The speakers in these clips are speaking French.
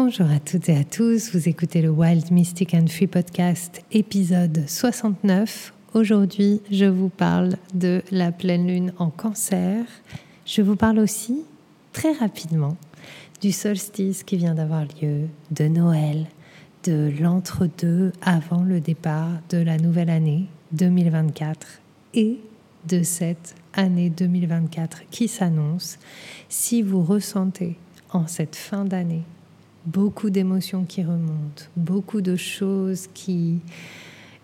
Bonjour à toutes et à tous, vous écoutez le Wild Mystic and Free Podcast épisode 69. Aujourd'hui, je vous parle de la pleine lune en cancer. Je vous parle aussi très rapidement du solstice qui vient d'avoir lieu, de Noël, de l'entre-deux avant le départ de la nouvelle année 2024 et de cette année 2024 qui s'annonce. Si vous ressentez en cette fin d'année beaucoup d'émotions qui remontent, beaucoup de choses qui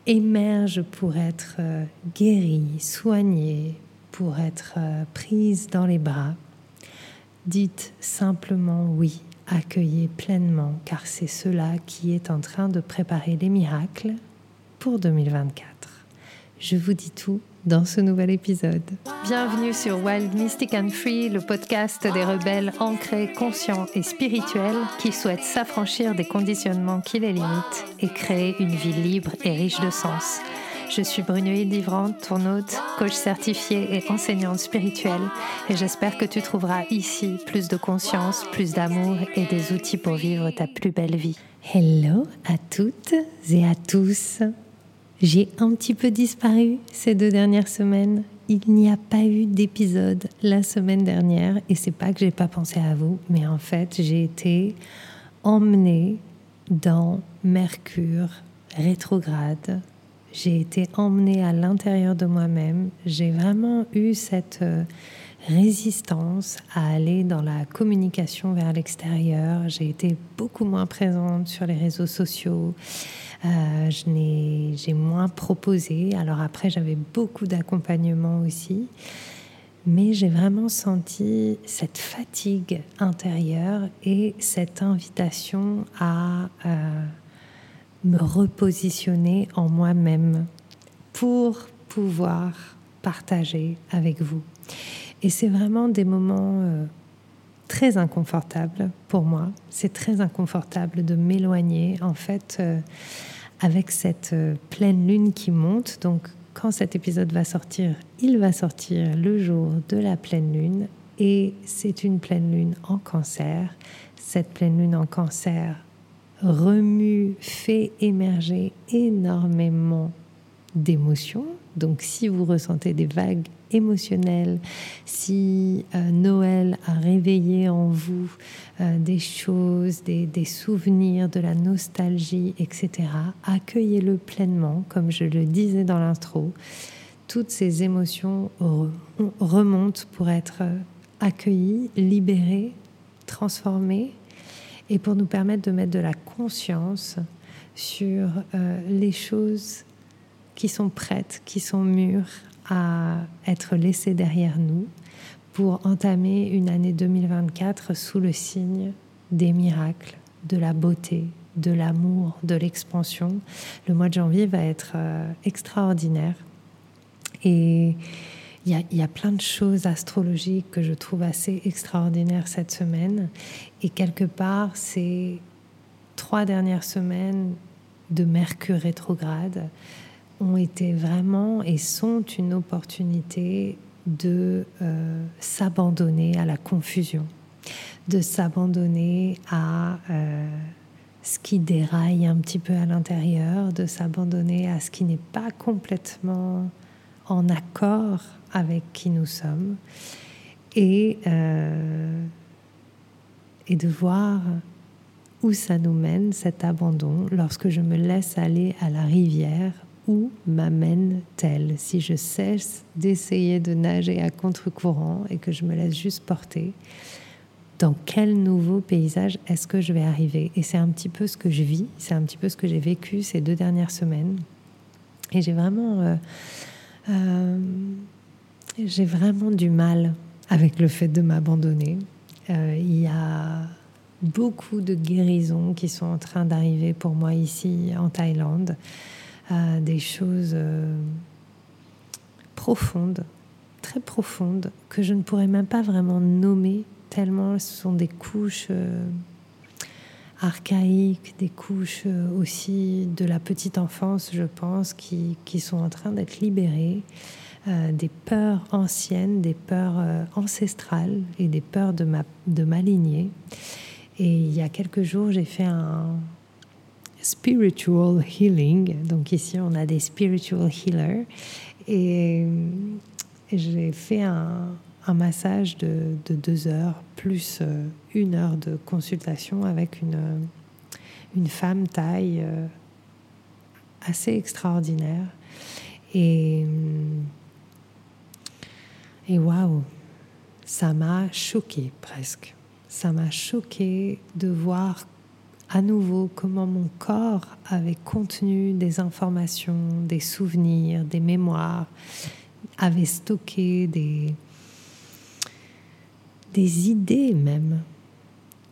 émergent pour être euh, guéries, soignées, pour être euh, prises dans les bras. Dites simplement oui, accueillez pleinement, car c'est cela qui est en train de préparer les miracles pour 2024. Je vous dis tout dans ce nouvel épisode. Bienvenue sur Wild Mystic and Free, le podcast des rebelles ancrés, conscients et spirituels qui souhaitent s'affranchir des conditionnements qui les limitent et créer une vie libre et riche de sens. Je suis Brunoïde Livrante, ton hôte, coach certifié et enseignante spirituelle, et j'espère que tu trouveras ici plus de conscience, plus d'amour et des outils pour vivre ta plus belle vie. Hello à toutes et à tous. J'ai un petit peu disparu ces deux dernières semaines. Il n'y a pas eu d'épisode la semaine dernière et c'est pas que j'ai pas pensé à vous, mais en fait, j'ai été emmenée dans Mercure rétrograde. J'ai été emmenée à l'intérieur de moi-même. J'ai vraiment eu cette euh, résistance à aller dans la communication vers l'extérieur. J'ai été beaucoup moins présente sur les réseaux sociaux. Euh, j'ai moins proposé. Alors après, j'avais beaucoup d'accompagnement aussi. Mais j'ai vraiment senti cette fatigue intérieure et cette invitation à euh, me repositionner en moi-même pour pouvoir partager avec vous. Et c'est vraiment des moments euh, très inconfortables pour moi. C'est très inconfortable de m'éloigner. En fait, avec cette euh, pleine lune qui monte. Donc quand cet épisode va sortir, il va sortir le jour de la pleine lune et c'est une pleine lune en cancer. Cette pleine lune en cancer remue, fait émerger énormément d'émotions. Donc si vous ressentez des vagues émotionnelles, si euh, Noël a réveillé en vous euh, des choses, des, souvenirs, de la nostalgie, etc., accueillez-le pleinement, comme je le disais dans l'intro. Toutes ces émotions remontent pour être euh, accueillies, libérées, transformées, et pour nous permettre de mettre de la conscience sur les choses qui sont prêtes, qui sont mûres à être laissées derrière nous pour entamer une année 2024 sous le signe des miracles, de la beauté, de l'amour, de l'expansion. Le mois de janvier va être euh, extraordinaire et il y, a, plein de choses astrologiques que je trouve assez extraordinaires cette semaine. Et quelque part, ces trois dernières semaines de Mercure rétrograde ont été vraiment et sont une opportunité de euh, s'abandonner à la confusion, de s'abandonner à euh, ce qui déraille un petit peu à l'intérieur, de s'abandonner à ce qui n'est pas complètement en accord avec qui nous sommes et, euh, et de voir où ça nous mène, cet abandon, lorsque je me laisse aller à la rivière où m'amène-t-elle si je cesse d'essayer de nager à contre-courant et que je me laisse juste porter? Dans quel nouveau paysage est-ce que je vais arriver? Et c'est un petit peu ce que je vis, c'est un petit peu ce que j'ai vécu ces deux dernières semaines. Et j'ai vraiment, euh, euh, j'ai vraiment du mal avec le fait de m'abandonner. Euh, il y a beaucoup de guérisons qui sont en train d'arriver pour moi ici en Thaïlande des choses euh, profondes, très profondes, que je ne pourrais même pas vraiment nommer, tellement ce sont des couches euh, archaïques, des couches euh, aussi de la petite enfance, je pense, qui, qui sont en train d'être libérées. des peurs anciennes, des peurs ancestrales et des peurs de ma, de ma lignée. Et il y a quelques jours, j'ai fait un spiritual healing. Donc ici, on a des spiritual healers. Et j'ai fait un, un massage de, de, deux heures, plus euh, une heure de consultation avec une, une femme taille euh, assez extraordinaire. Et, et waouh, ça m'a choqué presque. Ça m'a choqué de voir à nouveau comment mon corps avait contenu des informations, des souvenirs, des mémoires, avait stocké des, des idées même.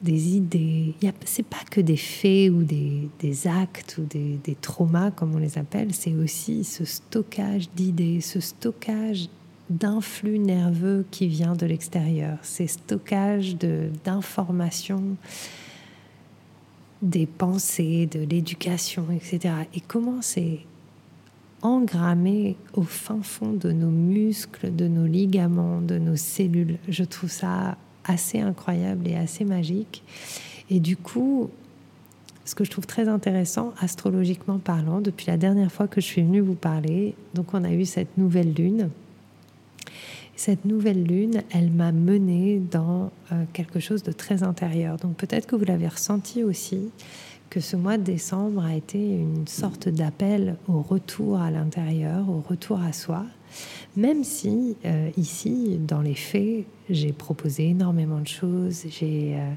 Des idées. C'est pas que des faits ou des, des actes ou des, des, traumas, comme on les appelle, c'est aussi ce stockage d'idées, ce stockage d'influx nerveux qui vient de l'extérieur, ces stockages d'informations, des pensées, de l'éducation, etc. Et comment c'est engrammé au fin fond de nos muscles, de nos ligaments, de nos cellules. Je trouve ça assez incroyable et assez magique. Et du coup, ce que je trouve très intéressant, astrologiquement parlant, depuis la dernière fois que je suis venue vous parler, donc on a eu cette nouvelle lune. Cette nouvelle lune, elle m'a menée dans euh, quelque chose de très intérieur. Donc peut-être que vous l'avez ressenti aussi que ce mois de décembre a été une sorte d'appel au retour à l'intérieur, au retour à soi, même si euh, ici, dans les faits, j'ai proposé énormément de choses, j'ai... Euh,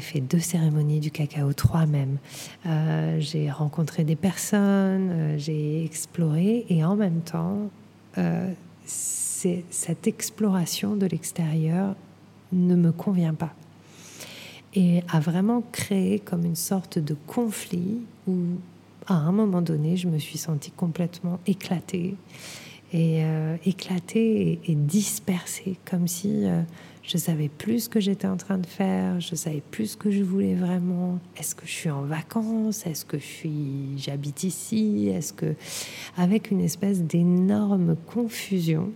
fait deux cérémonies du cacao, trois même. Euh, j'ai rencontré des personnes, j'ai exploré et en même temps, cette exploration de l'extérieur ne me convient pas. Et a vraiment créé comme une sorte de conflit où, à un moment donné, je me suis sentie complètement éclatée. Et euh, éclatée et, dispersée, comme si euh, je savais plus ce que j'étais en train de faire, je savais plus ce que je voulais vraiment. Est-ce que je suis en vacances? Est-ce que j'habite ici? Est-ce que, avec une espèce d'énorme confusion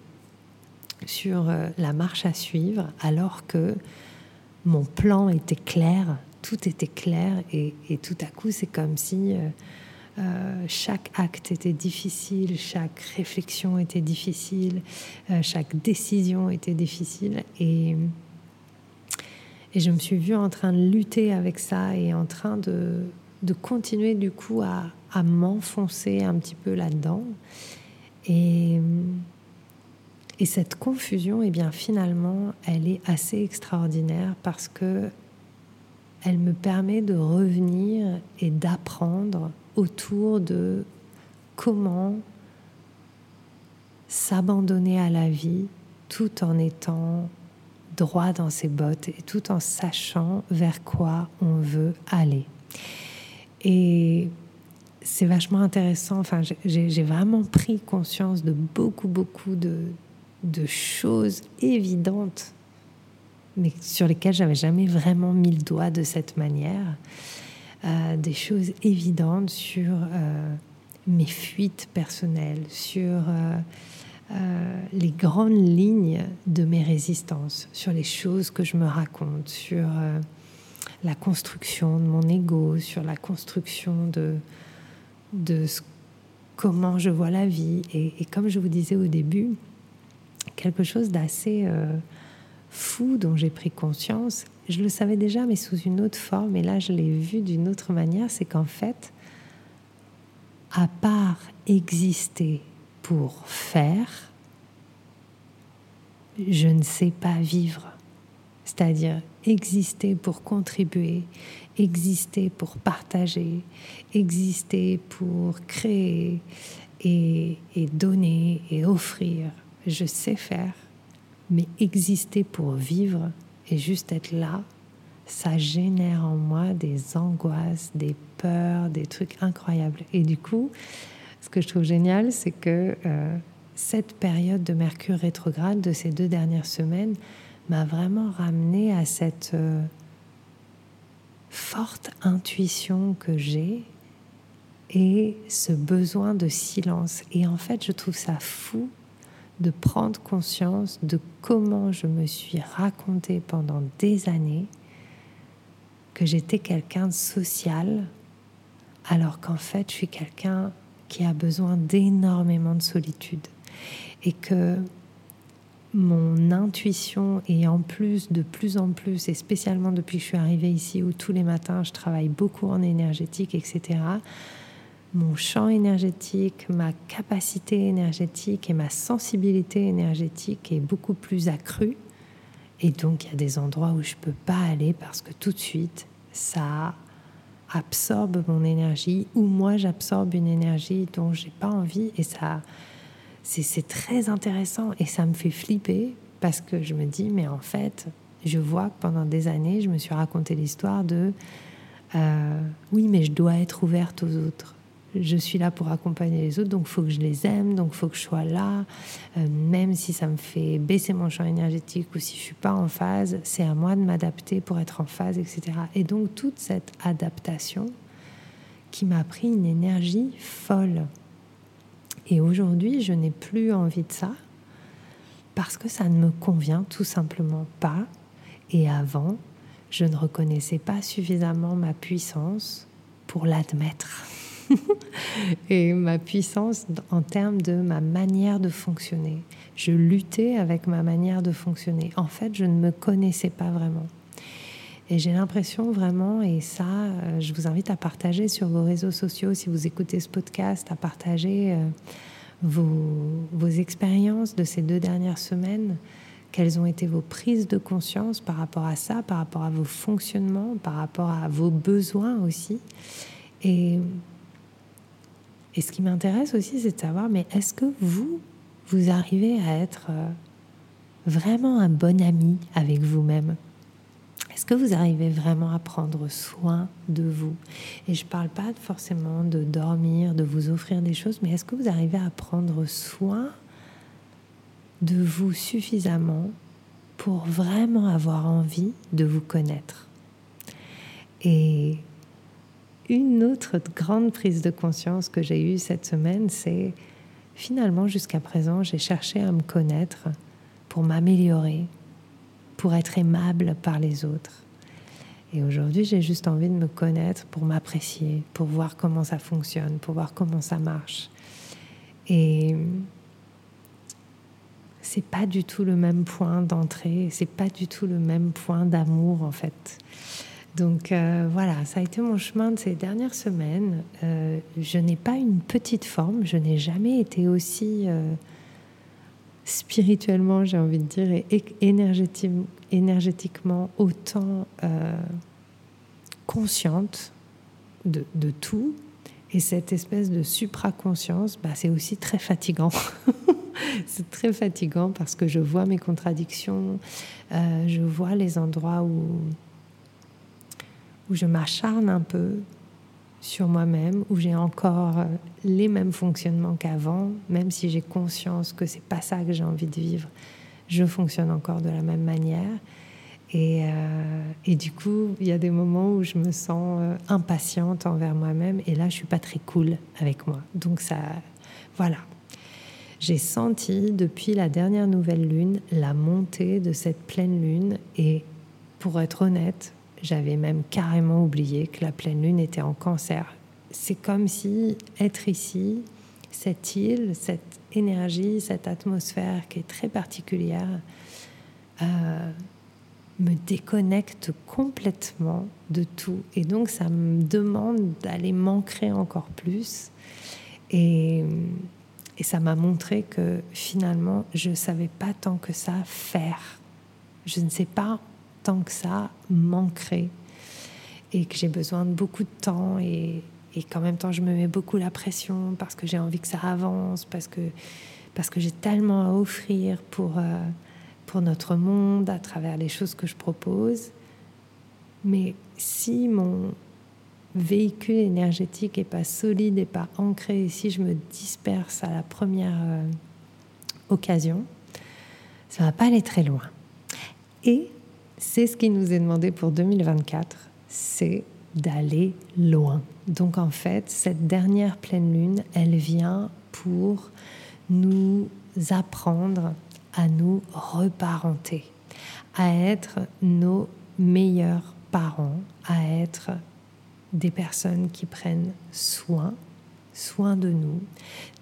sur euh, la marche à suivre, alors que mon plan était clair, tout était clair, et, tout à coup, c'est comme si euh, euh, chaque acte était difficile, chaque réflexion était difficile, chaque décision était difficile, et, et je me suis vue en train de lutter avec ça et en train de, de continuer du coup à, à m'enfoncer un petit peu là-dedans. Et et cette confusion, eh bien, finalement, elle est assez extraordinaire parce que elle me permet de revenir et d'apprendre autour de comment s'abandonner à la vie tout en étant droit dans ses bottes et tout en sachant vers quoi on veut aller. Et c'est vachement intéressant. Enfin, j'ai vraiment pris conscience de beaucoup, beaucoup de, de choses évidentes, mais sur lesquelles j'avais jamais vraiment mis le doigt de cette manière. Euh, des choses évidentes sur euh, mes fuites personnelles, sur euh, les grandes lignes de mes résistances, sur les choses que je me raconte, sur la construction de mon ego, sur la construction de, de comment je vois la vie. et, comme je vous disais au début, quelque chose d'assez euh, fou dont j'ai pris conscience. Je le savais déjà, mais sous une autre forme. Et là, je l'ai vu d'une autre manière. C'est qu'en fait, à part exister pour faire, je ne sais pas vivre. C'est-à-dire exister pour contribuer, exister pour partager, exister pour créer et, et donner et offrir je sais faire, mais exister pour vivre et juste être là, ça génère en moi des angoisses, des peurs, des trucs incroyables. Et du coup, ce que je trouve génial, c'est que euh, cette période de Mercure rétrograde de ces deux dernières semaines m'a vraiment ramené à cette euh, forte intuition que j'ai et ce besoin de silence. Et en fait, je trouve ça fou de prendre conscience de comment je me suis raconté pendant des années que j'étais quelqu'un de social, alors qu'en fait, je suis quelqu'un qui a besoin d'énormément de solitude. Et que mon intuition est en plus, de plus en plus, et spécialement depuis que je suis arrivée ici, où tous les matins je travaille beaucoup en énergétique, etc., mon champ énergétique, ma capacité énergétique et ma sensibilité énergétique est beaucoup plus accrue. Et donc il y a des endroits où je ne peux pas aller parce que tout de suite, ça absorbe mon énergie ou moi j'absorbe une énergie dont j'ai pas envie et ça c'est très intéressant et ça me fait flipper parce que je me dis mais en fait je vois que pendant des années je me suis raconté l'histoire de euh, oui mais je dois être ouverte aux autres je suis là pour accompagner les autres, donc il faut que je les aime, donc il faut que je sois là, euh, même si ça me fait baisser mon champ énergétique ou si je suis pas en phase, c'est à moi de m'adapter pour être en phase, etc. Et donc toute cette adaptation qui m'a pris une énergie folle. Et aujourd'hui, je n'ai plus envie de ça parce que ça ne me convient tout simplement pas. Et avant, je ne reconnaissais pas suffisamment ma puissance pour l'admettre. et ma puissance en termes de ma manière de fonctionner. Je luttais avec ma manière de fonctionner. En fait, je ne me connaissais pas vraiment. Et j'ai l'impression vraiment, et ça, euh, je vous invite à partager sur vos réseaux sociaux, si vous écoutez ce podcast, à partager euh, vos, vos expériences de ces deux dernières semaines. Quelles ont été vos prises de conscience par rapport à ça, par rapport à vos fonctionnements, par rapport à vos besoins aussi. Et et ce qui m'intéresse aussi, c'est de savoir, mais est-ce que vous, vous arrivez à être euh, vraiment un bon ami avec vous-même? Est-ce que vous arrivez vraiment à prendre soin de vous? Et je ne parle pas forcément de dormir, de vous offrir des choses, mais est-ce que vous arrivez à prendre soin de vous suffisamment pour vraiment avoir envie de vous connaître? Et une autre grande prise de conscience que j'ai eue cette semaine, c'est finalement jusqu'à présent, j'ai cherché à me connaître pour m'améliorer, pour être aimable par les autres. Et aujourd'hui, j'ai juste envie de me connaître pour m'apprécier, pour voir comment ça fonctionne, pour voir comment ça marche. Et c'est pas du tout le même point d'entrée, c'est pas du tout le même point d'amour en fait. Donc euh, voilà, ça a été mon chemin de ces dernières semaines. Euh, je n'ai pas une petite forme, je n'ai jamais été aussi euh, spirituellement, j'ai envie de dire, et énergétiquement autant consciente de, tout. Et cette espèce de supraconscience, bah, c'est aussi très fatigant. c'est très fatigant parce que je vois mes contradictions, je vois les endroits où où je m'acharne un peu sur moi-même, où j'ai encore euh, les mêmes fonctionnements qu'avant, même si j'ai conscience que c'est pas ça que j'ai envie de vivre, je fonctionne encore de la même manière. Et, euh, du coup, il y a des moments où je me sens euh, impatiente envers moi-même, et là, je suis pas très cool avec moi. Donc ça, voilà. J'ai senti depuis la dernière nouvelle lune la montée de cette pleine lune, et pour être honnête, j'avais même carrément oublié que la pleine lune était en cancer. C'est comme si être ici, cette île, cette énergie, cette atmosphère qui est très particulière, euh, me déconnecte complètement de tout. Et donc ça me demande d'aller m'ancrer encore plus. Et, et ça m'a montré que finalement, je ne savais pas tant que ça faire. Je ne sais pas que ça manquerait et que j'ai besoin de beaucoup de temps et, et qu'en même temps je me mets beaucoup la pression parce que j'ai envie que ça avance, parce que, parce que j'ai tellement à offrir pour, euh, pour notre monde à travers les choses que je propose. Mais si mon véhicule énergétique est pas solide et pas ancré, si je me disperse à la première euh, occasion, ça va pas aller très loin. Et c'est ce qui nous est demandé pour 2024, c'est d'aller loin. Donc en fait, cette dernière pleine lune, elle vient pour nous apprendre à nous reparenter, à être nos meilleurs parents à être des personnes qui prennent soin, soin de nous,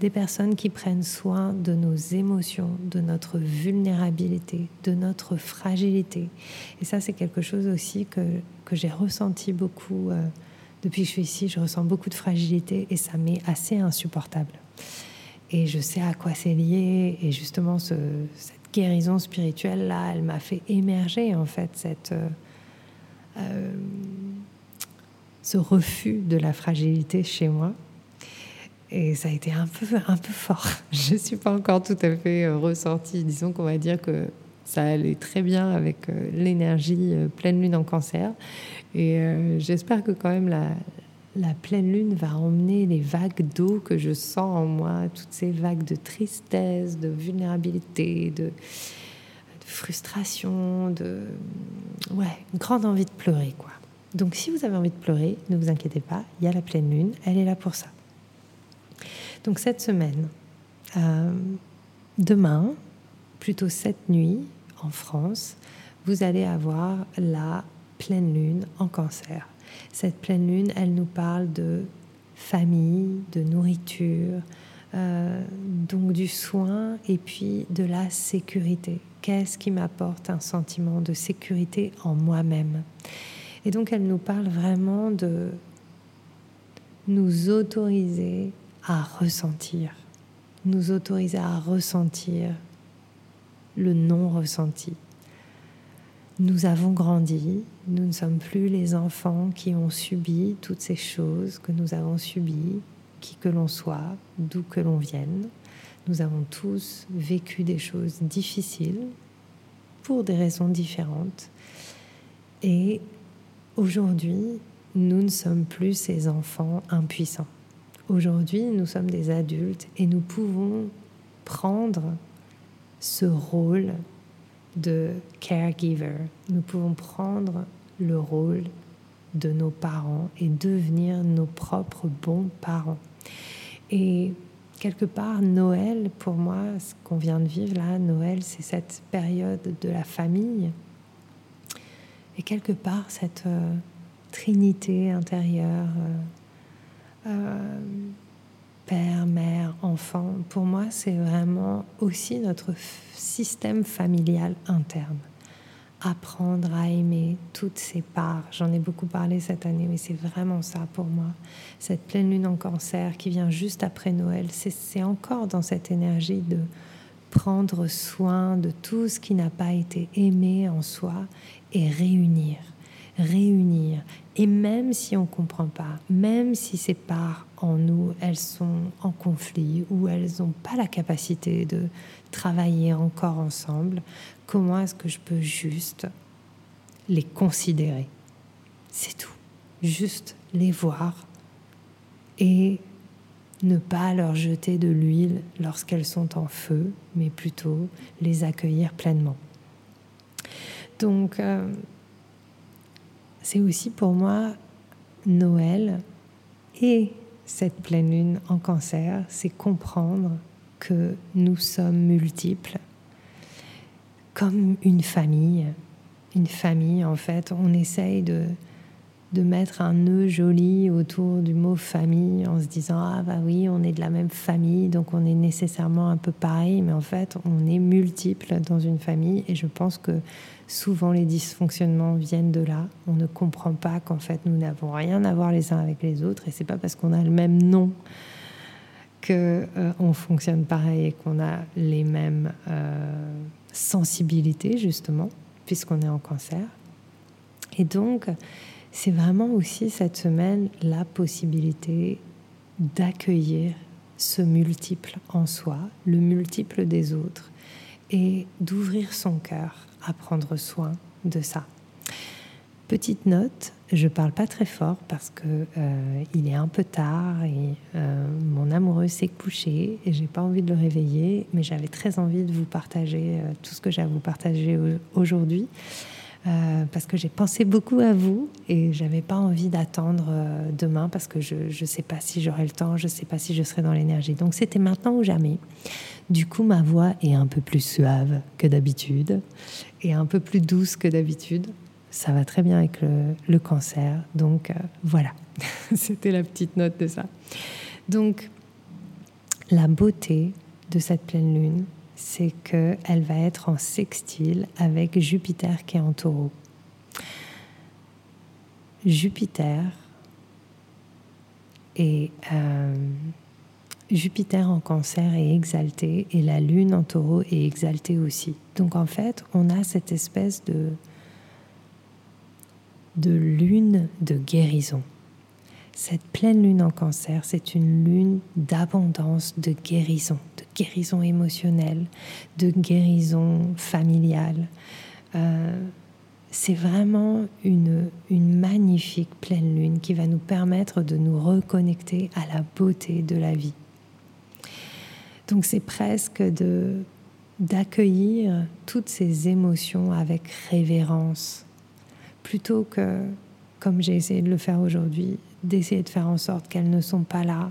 des personnes qui prennent soin de nos émotions, de notre vulnérabilité, de notre fragilité. Et ça, c'est quelque chose aussi que, que j'ai ressenti beaucoup euh, depuis que je suis ici. Je ressens beaucoup de fragilité et ça m'est assez insupportable. Et je sais à quoi c'est lié. Et justement, ce, cette guérison spirituelle là, elle m'a fait émerger en fait cette euh, euh, ce refus de la fragilité chez moi. Et ça a été un peu, un peu fort. Je ne suis pas encore tout à fait euh, ressortie. Disons qu'on va dire que ça allait très bien avec l'énergie pleine lune en cancer. Et j'espère que quand même la, la pleine lune va emmener les vagues d'eau que je sens en moi, toutes ces vagues de tristesse, de vulnérabilité, de, frustration, de ouais, une grande envie de pleurer quoi. Donc si vous avez envie de pleurer, ne vous inquiétez pas, il y a la pleine lune, elle est là pour ça. Donc cette semaine, euh, demain, plutôt cette nuit en France, vous allez avoir la pleine lune en cancer. Cette pleine lune, elle nous parle de famille, de nourriture, euh, donc du soin et puis de la sécurité. Qu'est-ce qui m'apporte un sentiment de sécurité en moi-même? Et donc elle nous parle vraiment de nous autoriser à ressentir, nous autoriser à ressentir le non ressenti. Nous avons grandi, nous ne sommes plus les enfants qui ont subi toutes ces choses que nous avons subies, qui que l'on soit, d'où que l'on vienne. Nous avons tous vécu des choses difficiles pour des raisons différentes. Et aujourd'hui, nous ne sommes plus ces enfants impuissants. Aujourd'hui, nous sommes des adultes et nous pouvons prendre ce rôle de caregiver. Nous pouvons prendre le rôle de nos parents et devenir nos propres bons parents. Et quelque part, Noël, pour moi, ce qu'on vient de vivre là, Noël, c'est cette période de la famille. Et quelque part, cette euh, trinité intérieure, euh, euh, père, mère, enfant, pour moi, c'est vraiment aussi notre système familial interne apprendre à aimer toutes ces parts. J'en ai beaucoup parlé cette année, mais c'est vraiment ça pour moi. Cette pleine lune en cancer qui vient juste après Noël, c'est encore dans cette énergie de prendre soin de tout ce qui n'a pas été aimé en soi et réunir, réunir. Et même si on ne comprend pas, même si ces parts en nous, elles sont en conflit ou elles n'ont pas la capacité de travailler encore ensemble, comment est-ce que je peux juste les considérer? C'est tout. Juste les voir et ne pas leur jeter de l'huile lorsqu'elles sont en feu, mais plutôt les accueillir pleinement. Donc, euh, c'est aussi pour moi Noël et cette pleine lune en cancer, c'est comprendre que nous sommes multiples, comme une famille. Une famille, en fait, on essaye de, de mettre un nœud joli autour du mot famille en se disant ah bah oui on est de la même famille donc on est nécessairement un peu pareil mais en fait on est multiples dans une famille. Et je pense que souvent les dysfonctionnements viennent de là. On ne comprend pas qu'en fait nous n'avons rien à voir les uns avec les autres. Et c'est pas parce qu'on a le même nom que euh, on fonctionne pareil et qu'on a les mêmes euh, sensibilités justement puisqu'on est en cancer. Et donc c'est vraiment aussi cette semaine la possibilité d'accueillir ce multiple en soi, le multiple des autres, et d'ouvrir son cœur à prendre soin de ça. Petite note, je parle pas très fort parce que euh, il est un peu tard et euh, mon amoureux s'est couché et j'ai pas envie de le réveiller, mais j'avais très envie de vous partager euh, tout ce que j'ai à vous partager aujourd'hui. Euh, parce que j'ai pensé beaucoup à vous et j'avais pas envie d'attendre euh, demain parce que je ne sais pas si j'aurai le temps, je sais pas si je serai dans l'énergie. Donc c'était maintenant ou jamais. Du coup, ma voix est un peu plus suave que d'habitude et un peu plus douce que d'habitude. ça va très bien avec le, cancer. Donc voilà, c'était la petite note de ça. Donc la beauté de cette pleine lune, c'est qu'elle va être en sextile avec Jupiter qui est en taureau. Jupiter et euh, Jupiter en cancer est exalté et la lune en taureau est exaltée aussi. Donc en fait, on a cette espèce de, de lune de guérison. Cette pleine lune en cancer, c'est une lune d'abondance, de guérison, guérison émotionnelle, de guérison familiale. Euh, c'est vraiment une, une magnifique pleine lune qui va nous permettre de nous reconnecter à la beauté de la vie. Donc c'est presque de d'accueillir toutes ces émotions avec révérence, plutôt que, comme j'ai essayé de le faire aujourd'hui, d'essayer de faire en sorte qu'elles ne sont pas là,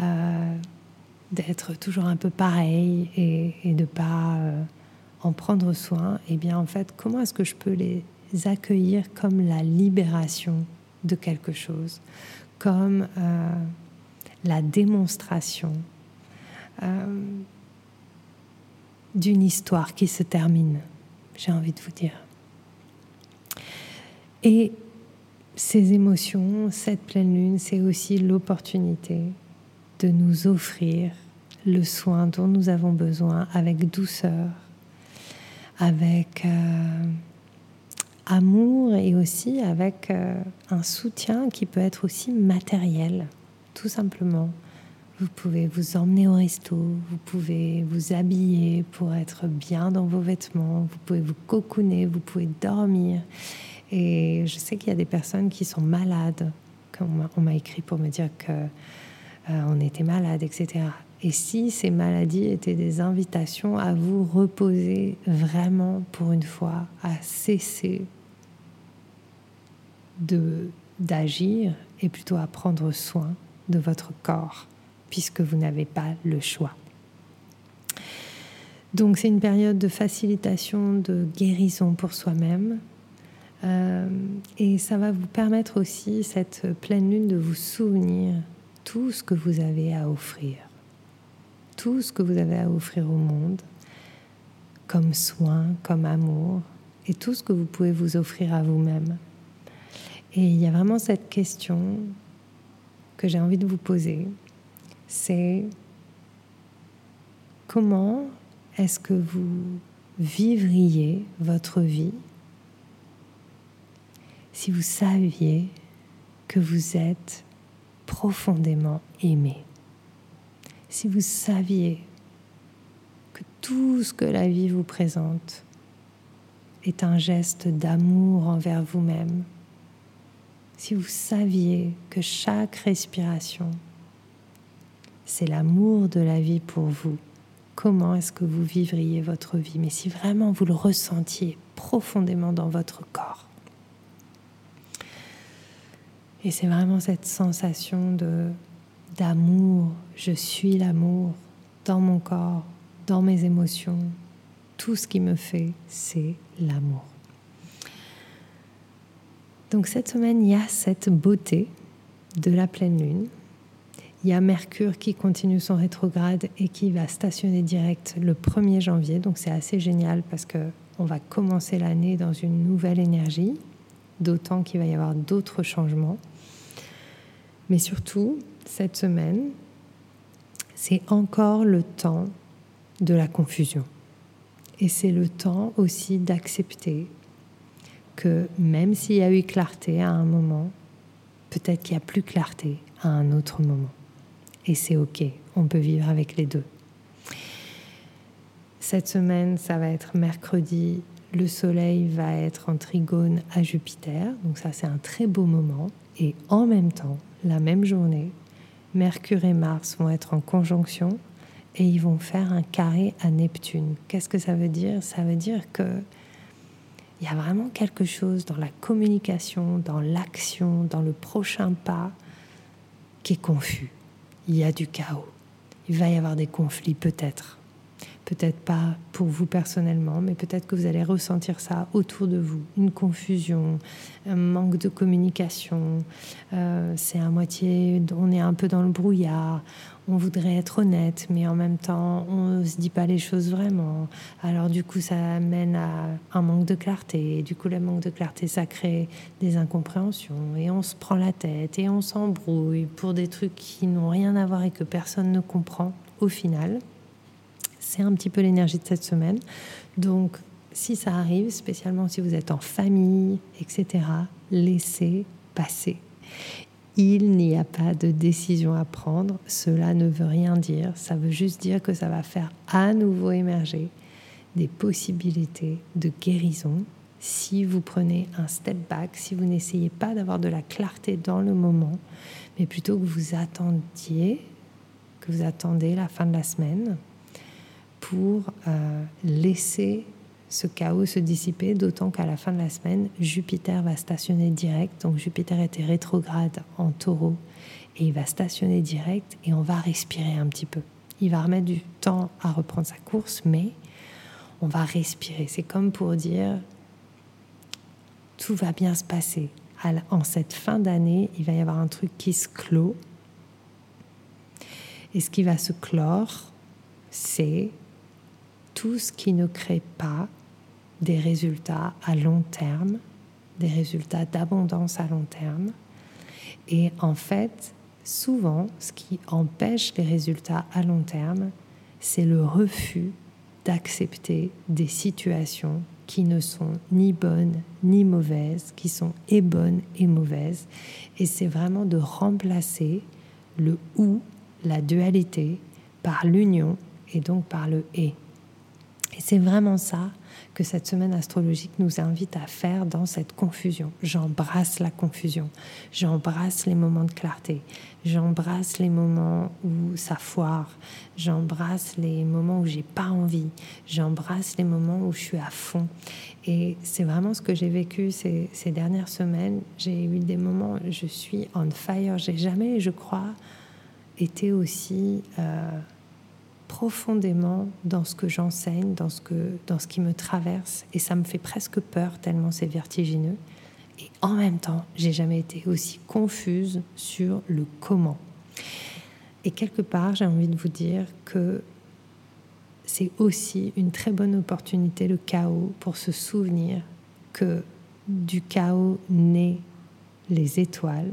euh, d'être toujours un peu pareil et, de ne pas euh, en prendre soin, et eh bien en fait, comment est-ce que je peux les accueillir comme la libération de quelque chose, comme euh, la démonstration d'une histoire qui se termine, j'ai envie de vous dire. Et ces émotions, cette pleine lune, c'est aussi l'opportunité de nous offrir le soin dont nous avons besoin avec douceur, avec euh, amour et aussi avec euh, un soutien qui peut être aussi matériel, tout simplement. Vous pouvez vous emmener au resto, vous pouvez vous habiller pour être bien dans vos vêtements, vous pouvez vous cocooner, vous pouvez dormir. Et je sais qu'il y a des personnes qui sont malades. On m'a écrit pour me dire que on était malade, etc. Et si ces maladies étaient des invitations à vous reposer vraiment pour une fois, à cesser d'agir et plutôt à prendre soin de votre corps, puisque vous n'avez pas le choix. Donc c'est une période de facilitation, de guérison pour soi-même, euh, et ça va vous permettre aussi, cette pleine lune, de vous souvenir tout ce que vous avez à offrir. Tout ce que vous avez à offrir au monde, comme soin, comme amour, et tout ce que vous pouvez vous offrir à vous-même. Et il y a vraiment cette question que j'ai envie de vous poser, c'est comment est-ce que vous vivriez votre vie si vous saviez que vous êtes profondément aimé, si vous saviez que tout ce que la vie vous présente est un geste d'amour envers vous-même, si vous saviez que chaque respiration, c'est l'amour de la vie pour vous, comment est-ce que vous vivriez votre vie? Mais si vraiment vous le ressentiez profondément dans votre corps. Et c'est vraiment cette sensation de d'amour, je suis l'amour dans mon corps, dans mes émotions. Tout ce qui me fait, c'est l'amour. Donc cette semaine, il y a cette beauté de la pleine lune. Il y a Mercure qui continue son rétrograde et qui va stationner direct le 1er janvier. Donc c'est assez génial parce que on va commencer l'année dans une nouvelle énergie, d'autant qu'il va y avoir d'autres changements. Mais surtout, cette semaine, c'est encore le temps de la confusion. Et c'est le temps aussi d'accepter que même s'il y a eu clarté à un moment, peut-être qu'il n'y a plus clarté à un autre moment. Et c'est OK, on peut vivre avec les deux. Cette semaine, ça va être mercredi, le Soleil va être en trigone à Jupiter, donc ça c'est un très beau moment. Et en même temps, la même journée, Mercure et Mars vont être en conjonction et ils vont faire un carré à Neptune. Qu'est-ce que ça veut dire? Ça veut dire que il y a vraiment quelque chose dans la communication, dans l'action, dans le prochain pas qui est confus. Il y a du chaos. Il va y avoir des conflits peut-être. Peut-être pas pour vous personnellement, mais peut-être que vous allez ressentir ça autour de vous. Une confusion, un manque de communication. Euh, c'est à moitié, on est un peu dans le brouillard. On voudrait être honnête, mais en même temps, on ne se dit pas les choses vraiment. Alors du coup, ça amène à un manque de clarté. Du coup, le manque de clarté, ça crée des incompréhensions. Et on se prend la tête et on s'embrouille pour des trucs qui n'ont rien à voir et que personne ne comprend au final. C'est un petit peu l'énergie de cette semaine. Donc, si ça arrive, spécialement si vous êtes en famille, etc., laissez passer. Il n'y a pas de décision à prendre. Cela ne veut rien dire. Ça veut juste dire que ça va faire à nouveau émerger des possibilités de guérison si vous prenez un step back, si vous n'essayez pas d'avoir de la clarté dans le moment, mais plutôt que vous attendiez, que vous attendez la fin de la semaine, pour euh, laisser ce chaos se dissiper, d'autant qu'à la fin de la semaine, Jupiter va stationner direct. Donc Jupiter était rétrograde en taureau et il va stationner direct et on va respirer un petit peu. Il va remettre du temps à reprendre sa course, mais on va respirer. C'est comme pour dire tout va bien se passer. En cette fin d'année, il va y avoir un truc qui se clôt. Et ce qui va se clore, c'est tout ce qui ne crée pas des résultats à long terme, des résultats d'abondance à long terme. Et en fait, souvent, ce qui empêche les résultats à long terme, c'est le refus d'accepter des situations qui ne sont ni bonnes ni mauvaises, qui sont et bonnes et mauvaises. Et c'est vraiment de remplacer le ou, la dualité, par l'union et donc par le et. Et c'est vraiment ça que cette semaine astrologique nous invite à faire dans cette confusion. J'embrasse la confusion, j'embrasse les moments de clarté, j'embrasse les moments où ça foire, j'embrasse les moments où j'ai pas envie, j'embrasse les moments où je suis à fond. Et c'est vraiment ce que j'ai vécu ces, dernières semaines. J'ai eu des moments, je suis on fire. J'ai jamais, je crois, été aussi euh, profondément dans ce que j'enseigne, dans ce, que, dans ce qui me traverse, et ça me fait presque peur tellement c'est vertigineux. Et en même temps, j'ai jamais été aussi confuse sur le comment. Et quelque part, j'ai envie de vous dire que c'est aussi une très bonne opportunité, le chaos, pour se souvenir que du chaos naît les étoiles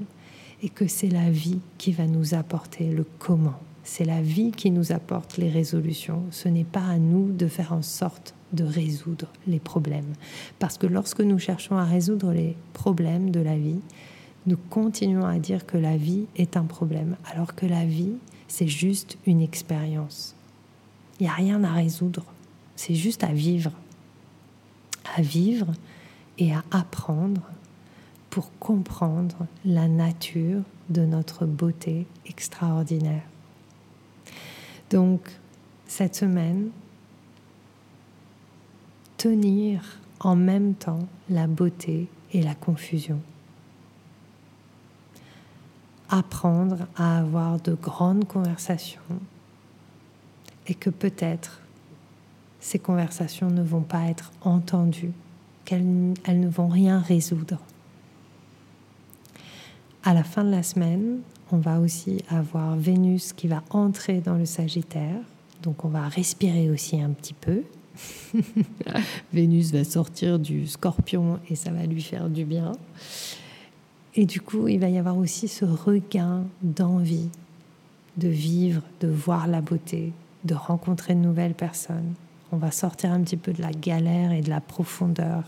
et que c'est la vie qui va nous apporter le comment. C'est la vie qui nous apporte les résolutions. Ce n'est pas à nous de faire en sorte de résoudre les problèmes. Parce que lorsque nous cherchons à résoudre les problèmes de la vie, nous continuons à dire que la vie est un problème, alors que la vie, c'est juste une expérience. Il n'y a rien à résoudre, c'est juste à vivre. À vivre et à apprendre pour comprendre la nature de notre beauté extraordinaire. Donc, cette semaine, tenir en même temps la beauté et la confusion. Apprendre à avoir de grandes conversations et que peut-être ces conversations ne vont pas être entendues, qu'elles ne vont rien résoudre. À la fin de la semaine, on va aussi avoir Vénus qui va entrer dans le Sagittaire. Donc on va respirer aussi un petit peu. Vénus va sortir du scorpion et ça va lui faire du bien. Et du coup, il va y avoir aussi ce regain d'envie de vivre, de voir la beauté, de rencontrer de nouvelles personnes. On va sortir un petit peu de la galère et de la profondeur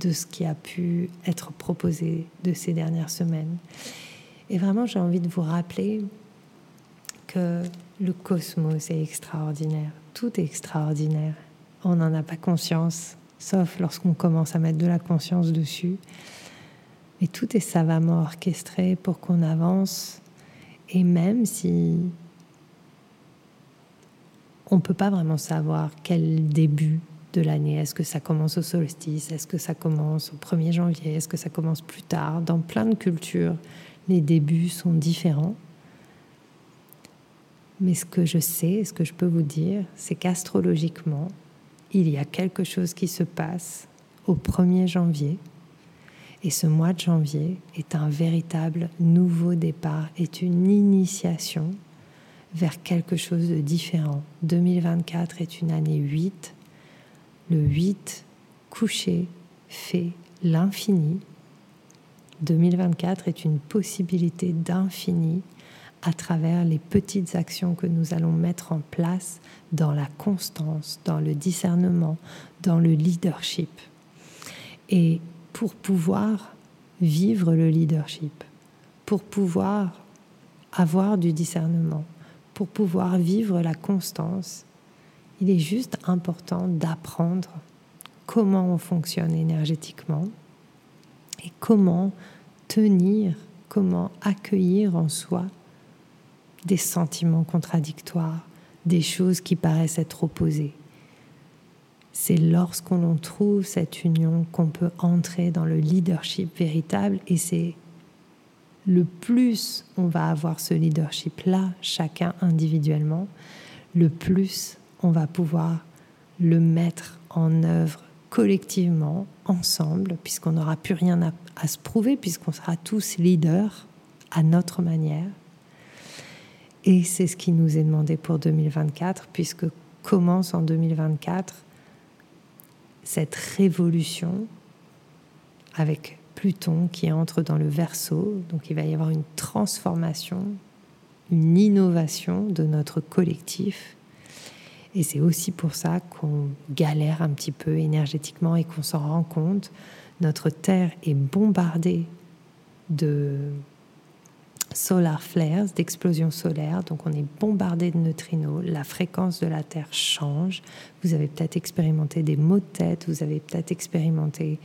de ce qui a pu être proposé de ces dernières semaines. Et vraiment, j'ai envie de vous rappeler que le cosmos est extraordinaire. Tout est extraordinaire. On n'en a pas conscience, sauf lorsqu'on commence à mettre de la conscience dessus. Mais tout est savamment orchestré pour qu'on avance. Et même si on ne peut pas vraiment savoir quel début de l'année, est-ce que ça commence au solstice, est-ce que ça commence au 1er janvier, est-ce que ça commence plus tard, dans plein de cultures, les débuts sont différents. Mais ce que je sais, ce que je peux vous dire, c'est qu'astrologiquement, il y a quelque chose qui se passe au 1er janvier. Et ce mois de janvier est un véritable nouveau départ, est une initiation vers quelque chose de différent. 2024 est une année 8. Le 8, couché, fait l'infini. 2024 est une possibilité d'infini à travers les petites actions que nous allons mettre en place dans la constance, dans le discernement, dans le leadership. Et pour pouvoir vivre le leadership, pour pouvoir avoir du discernement, pour pouvoir vivre la constance, il est juste important d'apprendre comment on fonctionne énergétiquement et comment tenir, comment accueillir en soi des sentiments contradictoires, des choses qui paraissent être opposées. C'est lorsqu'on trouve cette union qu'on peut entrer dans le leadership véritable et c'est le plus on va avoir ce leadership-là, chacun individuellement, le plus on va pouvoir le mettre en œuvre collectivement, ensemble, puisqu'on n'aura plus rien à, à se prouver, puisqu'on sera tous leaders à notre manière. Et c'est ce qui nous est demandé pour 2024, puisque commence en 2024 cette révolution avec Pluton qui entre dans le verso. Donc il va y avoir une transformation, une innovation de notre collectif. Et c'est aussi pour ça qu'on galère un petit peu énergétiquement et qu'on s'en rend compte. Notre Terre est bombardée de solar flares, d'explosions solaires. Donc on est bombardé de neutrinos. La fréquence de la Terre change. Vous avez peut-être expérimenté des maux de tête. Vous avez peut-être expérimenté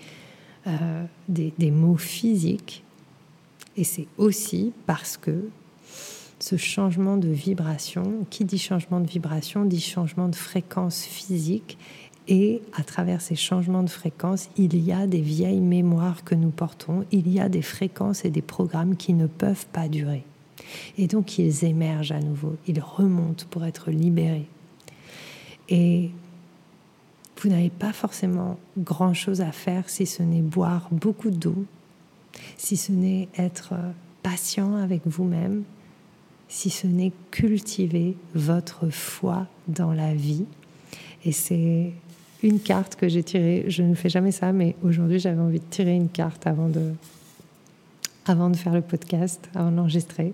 euh, des, des maux physiques. Et c'est aussi parce que ce changement de vibration, qui dit changement de vibration, dit changement de fréquence physique. Et à travers ces changements de fréquence, il y a des vieilles mémoires que nous portons, il y a des fréquences et des programmes qui ne peuvent pas durer. Et donc ils émergent à nouveau, ils remontent pour être libérés. Et vous n'avez pas forcément grand-chose à faire si ce n'est boire beaucoup d'eau, si ce n'est être patient avec vous-même, si ce n'est cultiver votre foi dans la vie. Et c'est une carte que j'ai tirée. Je ne fais jamais ça, mais aujourd'hui j'avais envie de tirer une carte avant de, avant de faire le podcast, avant d'enregistrer.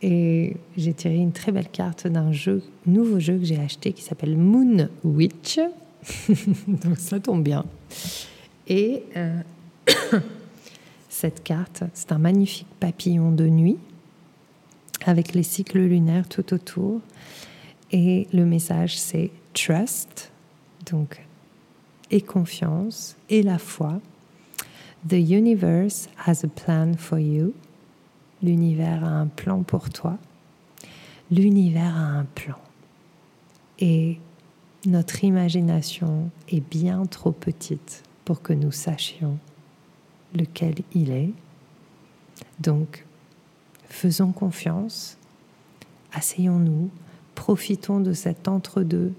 Et j'ai tiré une très belle carte d'un jeu, nouveau jeu que j'ai acheté qui s'appelle Moon Witch. Donc ça tombe bien. Et euh, cette carte, c'est un magnifique papillon de nuit avec les cycles lunaires tout autour. Et le message, c'est trust, donc et confiance et la foi. The universe has a plan for you. L'univers a un plan pour toi. L'univers a un plan. Et notre imagination est bien trop petite pour que nous sachions lequel il est. Donc, faisons confiance, asseyons-nous, profitons de cet entre-deux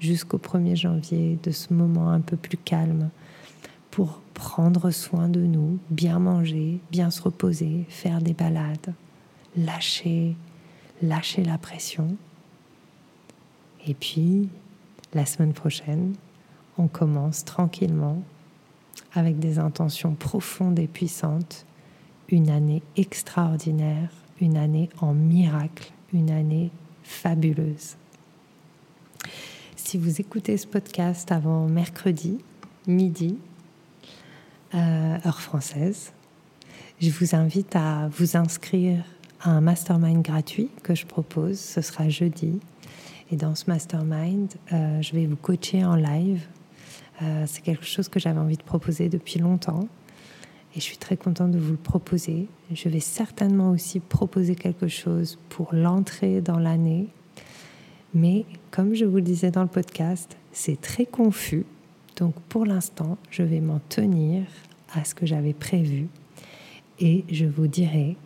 jusqu'au 1er janvier, de ce moment un peu plus calme, pour prendre soin de nous, bien manger, bien se reposer, faire des balades, lâcher, lâcher la pression. Et puis, la semaine prochaine, on commence tranquillement avec des intentions profondes et puissantes, une année extraordinaire, une année en miracle, une année fabuleuse. Si vous écoutez ce podcast avant mercredi, midi, euh, heure française, je vous invite à vous inscrire à un mastermind gratuit que je propose. Ce sera jeudi et dans ce mastermind, euh, je vais vous coacher en live. Euh, c'est quelque chose que j'avais envie de proposer depuis longtemps. Et je suis très contente de vous le proposer. Je vais certainement aussi proposer quelque chose pour l'entrée dans l'année. Mais comme je vous le disais dans le podcast, c'est très confus. Donc pour l'instant, je vais m'en tenir à ce que j'avais prévu. Et je vous dirai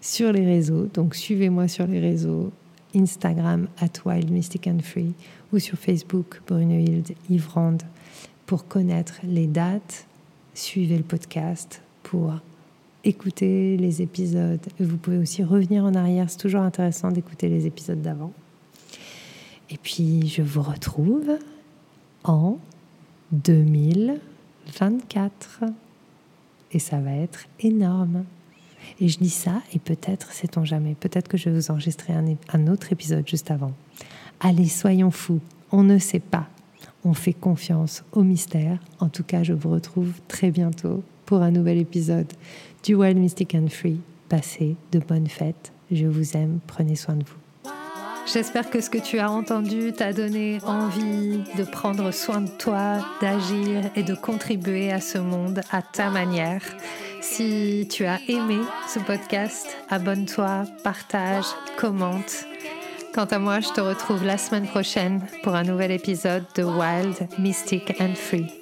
sur les réseaux, donc suivez-moi sur les réseaux, Instagram at Wild Mystic and Free ou sur Facebook Brunehild Yvrande pour connaître les dates. Suivez le podcast pour écouter les épisodes. Vous pouvez aussi revenir en arrière, c'est toujours intéressant d'écouter les épisodes d'avant. Et puis je vous retrouve en 2024. Et ça va être énorme. Et je dis ça, et peut-être, sait-on jamais, peut-être que je vais vous enregistrer un, un autre épisode juste avant. Allez, soyons fous, on ne sait pas. On fait confiance au mystère. En tout cas, je vous retrouve très bientôt pour un nouvel épisode du Wild Mystic and Free. Passez de bonnes fêtes. Je vous aime. Prenez soin de vous. J'espère que ce que tu as entendu t'a donné envie de prendre soin de toi, d'agir et de contribuer à ce monde à ta manière. Si tu as aimé ce podcast, abonne-toi, partage, commente. Quant à moi, je te retrouve la semaine prochaine pour un nouvel épisode de Wild, Mystic and Free.